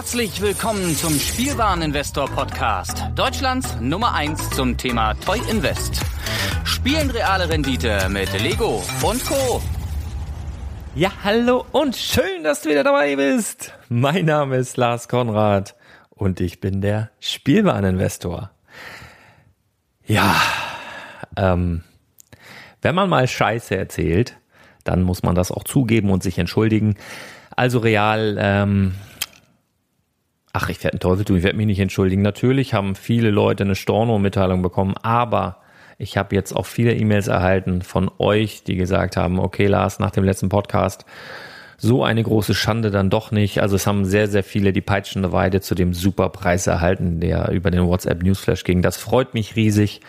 Herzlich willkommen zum Spielwareninvestor Podcast, Deutschlands Nummer 1 zum Thema Toy Invest. Spielen reale Rendite mit Lego und Co. Ja, hallo und schön, dass du wieder dabei bist. Mein Name ist Lars Konrad und ich bin der Spielwareninvestor. Ja, ähm, wenn man mal Scheiße erzählt, dann muss man das auch zugeben und sich entschuldigen. Also real, ähm, ach, ich werde einen Teufel tun, ich werde mich nicht entschuldigen. Natürlich haben viele Leute eine Storno-Mitteilung bekommen, aber ich habe jetzt auch viele E-Mails erhalten von euch, die gesagt haben, okay Lars, nach dem letzten Podcast, so eine große Schande dann doch nicht. Also es haben sehr, sehr viele die peitschende Weide zu dem Superpreis erhalten, der über den WhatsApp Newsflash ging. Das freut mich riesig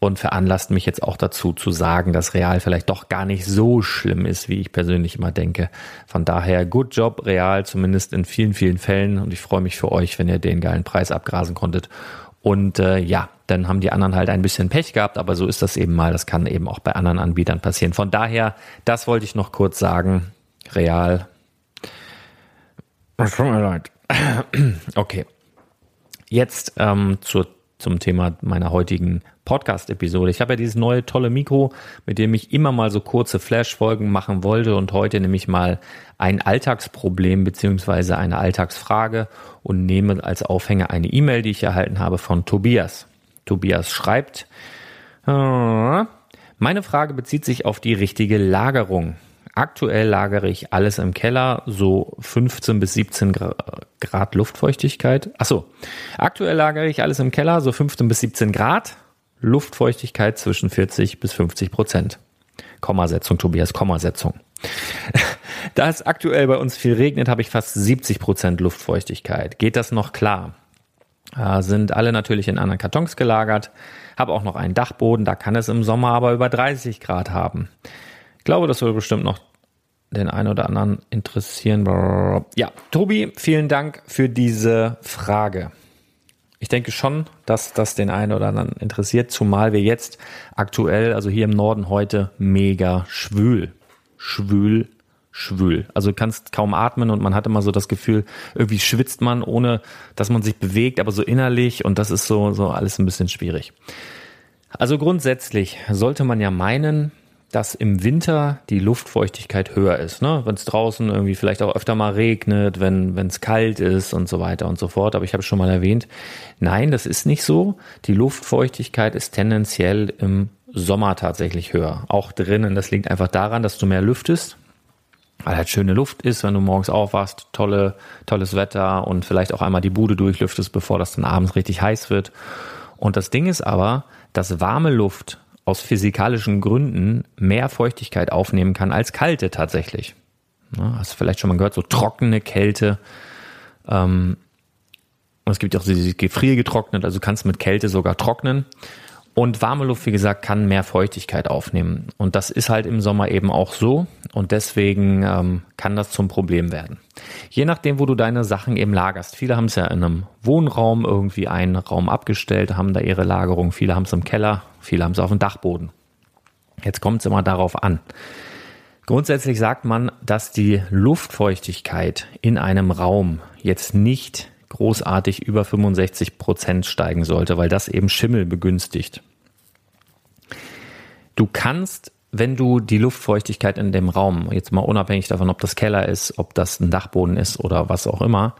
und veranlasst mich jetzt auch dazu zu sagen, dass Real vielleicht doch gar nicht so schlimm ist, wie ich persönlich immer denke. Von daher, good job, Real, zumindest in vielen, vielen Fällen. Und ich freue mich für euch, wenn ihr den geilen Preis abgrasen konntet. Und äh, ja, dann haben die anderen halt ein bisschen Pech gehabt, aber so ist das eben mal. Das kann eben auch bei anderen Anbietern passieren. Von daher, das wollte ich noch kurz sagen. Real. Es tut mir leid. Okay. Jetzt ähm, zur, zum Thema meiner heutigen Podcast-Episode. Ich habe ja dieses neue tolle Mikro, mit dem ich immer mal so kurze Flash-Folgen machen wollte und heute nehme ich mal ein Alltagsproblem beziehungsweise eine Alltagsfrage und nehme als Aufhänger eine E-Mail, die ich erhalten habe von Tobias. Tobias schreibt, äh, meine Frage bezieht sich auf die richtige Lagerung. Aktuell lagere ich alles im Keller, so 15 bis 17 Grad Luftfeuchtigkeit. Achso, aktuell lagere ich alles im Keller, so 15 bis 17 Grad. Luftfeuchtigkeit zwischen 40 bis 50 Prozent. Kommasetzung, Tobias, Kommasetzung. Da es aktuell bei uns viel regnet, habe ich fast 70 Prozent Luftfeuchtigkeit. Geht das noch klar? Äh, sind alle natürlich in anderen Kartons gelagert. Habe auch noch einen Dachboden, da kann es im Sommer aber über 30 Grad haben. Ich glaube, das würde bestimmt noch den einen oder anderen interessieren. Ja, Tobi, vielen Dank für diese Frage. Ich denke schon, dass das den einen oder anderen interessiert, zumal wir jetzt aktuell, also hier im Norden heute, mega schwül, schwül, schwül. Also du kannst kaum atmen und man hat immer so das Gefühl, irgendwie schwitzt man, ohne dass man sich bewegt, aber so innerlich und das ist so, so alles ein bisschen schwierig. Also grundsätzlich sollte man ja meinen, dass im Winter die Luftfeuchtigkeit höher ist. Ne? Wenn es draußen irgendwie vielleicht auch öfter mal regnet, wenn es kalt ist und so weiter und so fort. Aber ich habe schon mal erwähnt, nein, das ist nicht so. Die Luftfeuchtigkeit ist tendenziell im Sommer tatsächlich höher. Auch drinnen. Das liegt einfach daran, dass du mehr lüftest. Weil halt schöne Luft ist, wenn du morgens aufwachst, tolle, tolles Wetter und vielleicht auch einmal die Bude durchlüftest, bevor das dann abends richtig heiß wird. Und das Ding ist aber, dass warme Luft aus physikalischen Gründen mehr Feuchtigkeit aufnehmen kann als kalte tatsächlich. Ja, hast du vielleicht schon mal gehört, so trockene Kälte. Ähm, es gibt auch diese gefriergetrocknet, also kannst mit Kälte sogar trocknen. Und warme Luft, wie gesagt, kann mehr Feuchtigkeit aufnehmen. Und das ist halt im Sommer eben auch so. Und deswegen ähm, kann das zum Problem werden. Je nachdem, wo du deine Sachen eben lagerst. Viele haben es ja in einem Wohnraum irgendwie einen Raum abgestellt, haben da ihre Lagerung. Viele haben es im Keller, viele haben es auf dem Dachboden. Jetzt kommt es immer darauf an. Grundsätzlich sagt man, dass die Luftfeuchtigkeit in einem Raum jetzt nicht großartig über 65 Prozent steigen sollte, weil das eben Schimmel begünstigt. Du kannst, wenn du die Luftfeuchtigkeit in dem Raum, jetzt mal unabhängig davon, ob das Keller ist, ob das ein Dachboden ist oder was auch immer,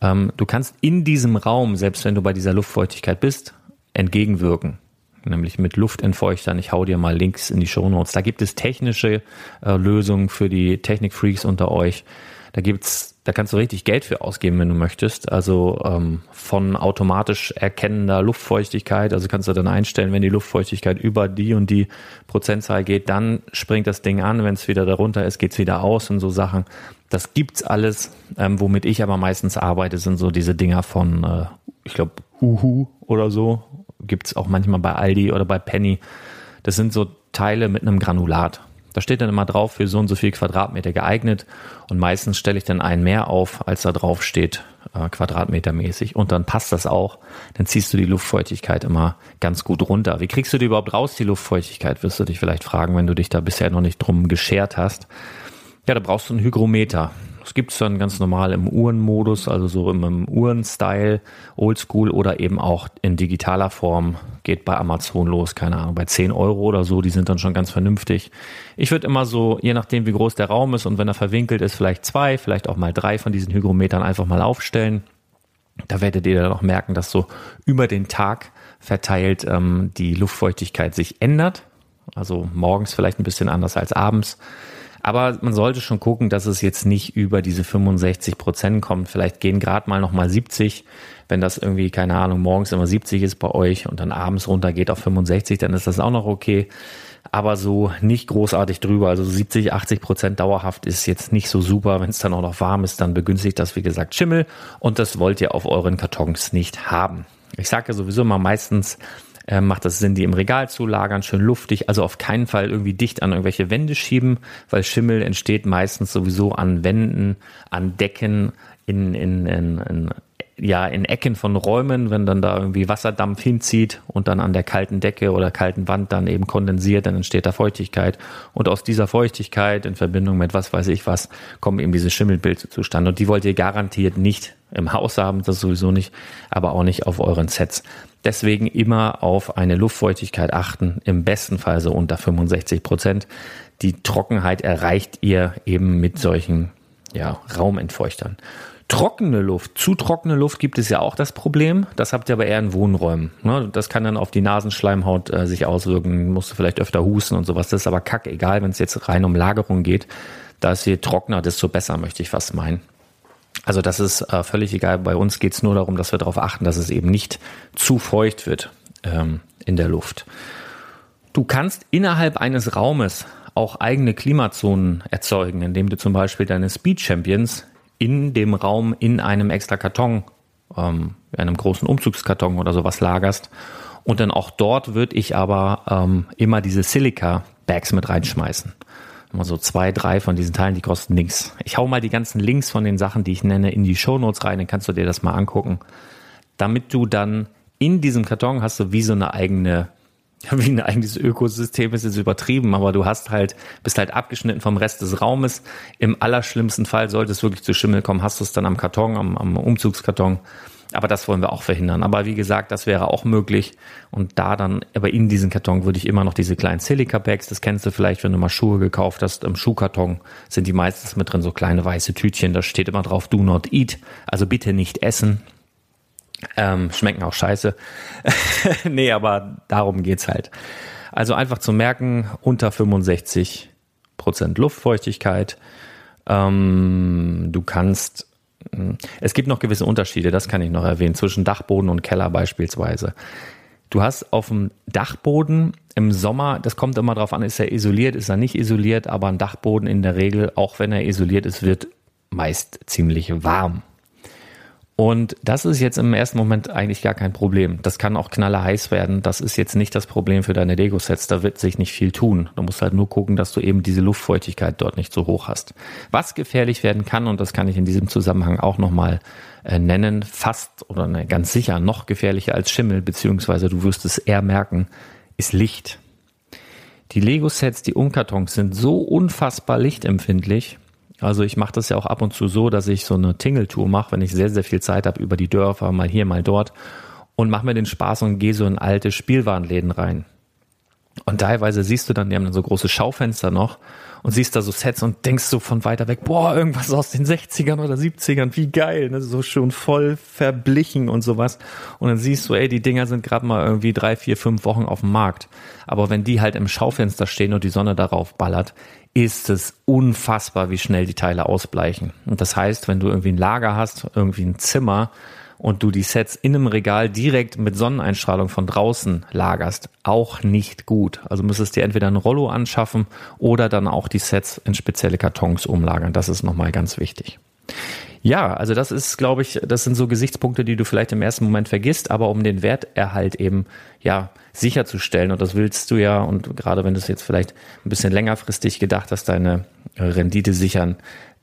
ähm, du kannst in diesem Raum, selbst wenn du bei dieser Luftfeuchtigkeit bist, entgegenwirken. Nämlich mit Luftentfeuchtern. Ich hau dir mal Links in die Show Notes. Da gibt es technische äh, Lösungen für die Technikfreaks unter euch. Da gibt's da kannst du richtig Geld für ausgeben, wenn du möchtest. Also ähm, von automatisch erkennender Luftfeuchtigkeit, also kannst du dann einstellen, wenn die Luftfeuchtigkeit über die und die Prozentzahl geht, dann springt das Ding an, wenn es wieder darunter ist, geht's wieder aus und so Sachen. Das gibt's alles. Ähm, womit ich aber meistens arbeite, sind so diese Dinger von, äh, ich glaube, Uhu oder so. Gibt's auch manchmal bei Aldi oder bei Penny. Das sind so Teile mit einem Granulat. Da steht dann immer drauf, für so und so viel Quadratmeter geeignet. Und meistens stelle ich dann einen mehr auf, als da drauf steht, äh, quadratmetermäßig. Und dann passt das auch. Dann ziehst du die Luftfeuchtigkeit immer ganz gut runter. Wie kriegst du die überhaupt raus, die Luftfeuchtigkeit, wirst du dich vielleicht fragen, wenn du dich da bisher noch nicht drum geschert hast. Ja, da brauchst du einen Hygrometer. Das gibt es dann ganz normal im Uhrenmodus, also so im, im Uhren-Style, Oldschool oder eben auch in digitaler Form. Geht bei Amazon los, keine Ahnung, bei 10 Euro oder so, die sind dann schon ganz vernünftig. Ich würde immer so, je nachdem wie groß der Raum ist und wenn er verwinkelt ist, vielleicht zwei, vielleicht auch mal drei von diesen Hygrometern einfach mal aufstellen. Da werdet ihr dann auch merken, dass so über den Tag verteilt ähm, die Luftfeuchtigkeit sich ändert. Also morgens vielleicht ein bisschen anders als abends. Aber man sollte schon gucken, dass es jetzt nicht über diese 65 Prozent kommt. Vielleicht gehen gerade mal noch mal 70. Wenn das irgendwie, keine Ahnung, morgens immer 70 ist bei euch und dann abends runter geht auf 65, dann ist das auch noch okay. Aber so nicht großartig drüber. Also 70, 80 Prozent dauerhaft ist jetzt nicht so super. Wenn es dann auch noch warm ist, dann begünstigt das, wie gesagt, Schimmel. Und das wollt ihr auf euren Kartons nicht haben. Ich sage ja sowieso immer meistens, äh, macht das Sinn, die im Regal zu lagern, schön luftig, also auf keinen Fall irgendwie dicht an irgendwelche Wände schieben, weil Schimmel entsteht meistens sowieso an Wänden, an Decken, in, in, in, in ja, in Ecken von Räumen, wenn dann da irgendwie Wasserdampf hinzieht und dann an der kalten Decke oder kalten Wand dann eben kondensiert, dann entsteht da Feuchtigkeit. Und aus dieser Feuchtigkeit in Verbindung mit was weiß ich was, kommen eben diese Schimmelpilze zustande. Und die wollt ihr garantiert nicht im Haus haben, das sowieso nicht, aber auch nicht auf euren Sets. Deswegen immer auf eine Luftfeuchtigkeit achten, im besten Fall so unter 65 Prozent. Die Trockenheit erreicht ihr eben mit solchen ja, Raumentfeuchtern. Trockene Luft, zu trockene Luft gibt es ja auch das Problem. Das habt ihr aber eher in Wohnräumen. Ne? Das kann dann auf die Nasenschleimhaut äh, sich auswirken. Musst du vielleicht öfter husten und sowas. Das ist aber kack, egal, wenn es jetzt rein um Lagerung geht. Da ist je trockener, desto besser, möchte ich fast meinen. Also das ist äh, völlig egal. Bei uns geht es nur darum, dass wir darauf achten, dass es eben nicht zu feucht wird ähm, in der Luft. Du kannst innerhalb eines Raumes auch eigene Klimazonen erzeugen, indem du zum Beispiel deine Speed Champions in dem Raum in einem extra Karton, ähm, einem großen Umzugskarton oder sowas lagerst. Und dann auch dort würde ich aber ähm, immer diese Silica-Bags mit reinschmeißen. Immer so zwei, drei von diesen Teilen, die kosten nichts. Ich hau mal die ganzen Links von den Sachen, die ich nenne, in die Shownotes rein, dann kannst du dir das mal angucken. Damit du dann in diesem Karton hast du wie so eine eigene, wie ein eigenes Ökosystem ist jetzt übertrieben, aber du hast halt, bist halt abgeschnitten vom Rest des Raumes. Im allerschlimmsten Fall sollte es wirklich zu Schimmel kommen, hast du es dann am Karton, am, am Umzugskarton aber das wollen wir auch verhindern. Aber wie gesagt, das wäre auch möglich. Und da dann, aber in diesen Karton würde ich immer noch diese kleinen Silica-Bags, das kennst du vielleicht, wenn du mal Schuhe gekauft hast, im Schuhkarton sind die meistens mit drin, so kleine weiße Tütchen, da steht immer drauf, do not eat, also bitte nicht essen. Ähm, schmecken auch scheiße. nee, aber darum geht's halt. Also einfach zu merken, unter 65 Prozent Luftfeuchtigkeit. Ähm, du kannst es gibt noch gewisse Unterschiede, das kann ich noch erwähnen, zwischen Dachboden und Keller beispielsweise. Du hast auf dem Dachboden im Sommer, das kommt immer darauf an, ist er isoliert, ist er nicht isoliert, aber ein Dachboden in der Regel, auch wenn er isoliert ist, wird meist ziemlich warm. Und das ist jetzt im ersten Moment eigentlich gar kein Problem. Das kann auch knallerheiß werden. Das ist jetzt nicht das Problem für deine Lego-Sets. Da wird sich nicht viel tun. Du musst halt nur gucken, dass du eben diese Luftfeuchtigkeit dort nicht so hoch hast. Was gefährlich werden kann, und das kann ich in diesem Zusammenhang auch nochmal äh, nennen, fast oder ne, ganz sicher noch gefährlicher als Schimmel, beziehungsweise du wirst es eher merken, ist Licht. Die Lego-Sets, die Umkartons sind so unfassbar lichtempfindlich, also ich mache das ja auch ab und zu so, dass ich so eine Tingeltour mache, wenn ich sehr, sehr viel Zeit habe über die Dörfer, mal hier, mal dort und mache mir den Spaß und gehe so in alte Spielwarenläden rein. Und teilweise siehst du dann, die haben dann so große Schaufenster noch und siehst da so Sets und denkst so von weiter weg, boah, irgendwas aus den 60ern oder 70ern, wie geil, ne? so schön voll verblichen und sowas. Und dann siehst du, ey, die Dinger sind gerade mal irgendwie drei, vier, fünf Wochen auf dem Markt. Aber wenn die halt im Schaufenster stehen und die Sonne darauf ballert, ist es unfassbar, wie schnell die Teile ausbleichen. Und das heißt, wenn du irgendwie ein Lager hast, irgendwie ein Zimmer und du die Sets in einem Regal direkt mit Sonneneinstrahlung von draußen lagerst, auch nicht gut. Also müsstest du dir entweder ein Rollo anschaffen oder dann auch die Sets in spezielle Kartons umlagern. Das ist nochmal ganz wichtig. Ja, also das ist, glaube ich, das sind so Gesichtspunkte, die du vielleicht im ersten Moment vergisst, aber um den Werterhalt eben ja sicherzustellen und das willst du ja und gerade wenn du es jetzt vielleicht ein bisschen längerfristig gedacht hast, deine Rendite sichern,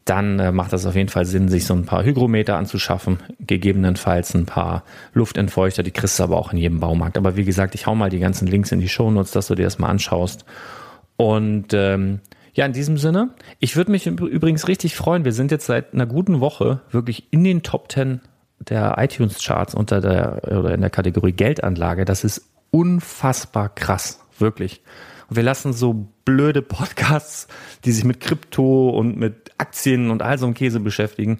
dann äh, macht das auf jeden Fall Sinn, sich so ein paar Hygrometer anzuschaffen, gegebenenfalls ein paar Luftentfeuchter, die kriegst du aber auch in jedem Baumarkt. Aber wie gesagt, ich hau mal die ganzen Links in die Shownotes, dass du dir das mal anschaust. Und ähm, Ja, in diesem Sinne, ich würde mich übrigens richtig freuen. Wir sind jetzt seit einer guten Woche wirklich in den Top 10 der iTunes Charts unter der oder in der Kategorie Geldanlage. Das ist unfassbar krass, wirklich. Und wir lassen so blöde Podcasts, die sich mit Krypto und mit Aktien und all so einem Käse beschäftigen,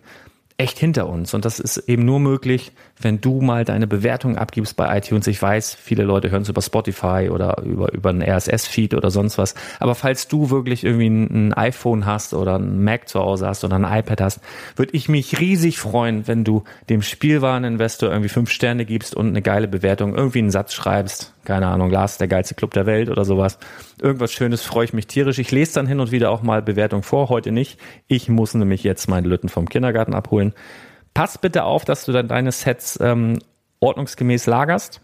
echt hinter uns. Und das ist eben nur möglich, wenn du mal deine Bewertung abgibst bei iTunes. Ich weiß, viele Leute hören es über Spotify oder über, über einen RSS-Feed oder sonst was. Aber falls du wirklich irgendwie ein, iPhone hast oder ein Mac zu Hause hast oder ein iPad hast, würde ich mich riesig freuen, wenn du dem Spielwareninvestor irgendwie fünf Sterne gibst und eine geile Bewertung, irgendwie einen Satz schreibst. Keine Ahnung, Lars, der geilste Club der Welt oder sowas. Irgendwas Schönes freue ich mich tierisch. Ich lese dann hin und wieder auch mal Bewertung vor, heute nicht. Ich muss nämlich jetzt meine Lütten vom Kindergarten abholen. Pass bitte auf, dass du dann deine Sets ähm, ordnungsgemäß lagerst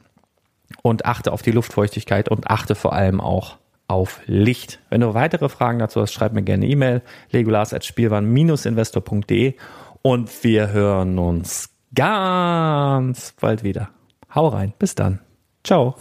und achte auf die Luftfeuchtigkeit und achte vor allem auch auf Licht. Wenn du weitere Fragen dazu hast, schreib mir gerne E-Mail legolas@spielwaren-investor.de und wir hören uns ganz bald wieder. Hau rein, bis dann. Ciao.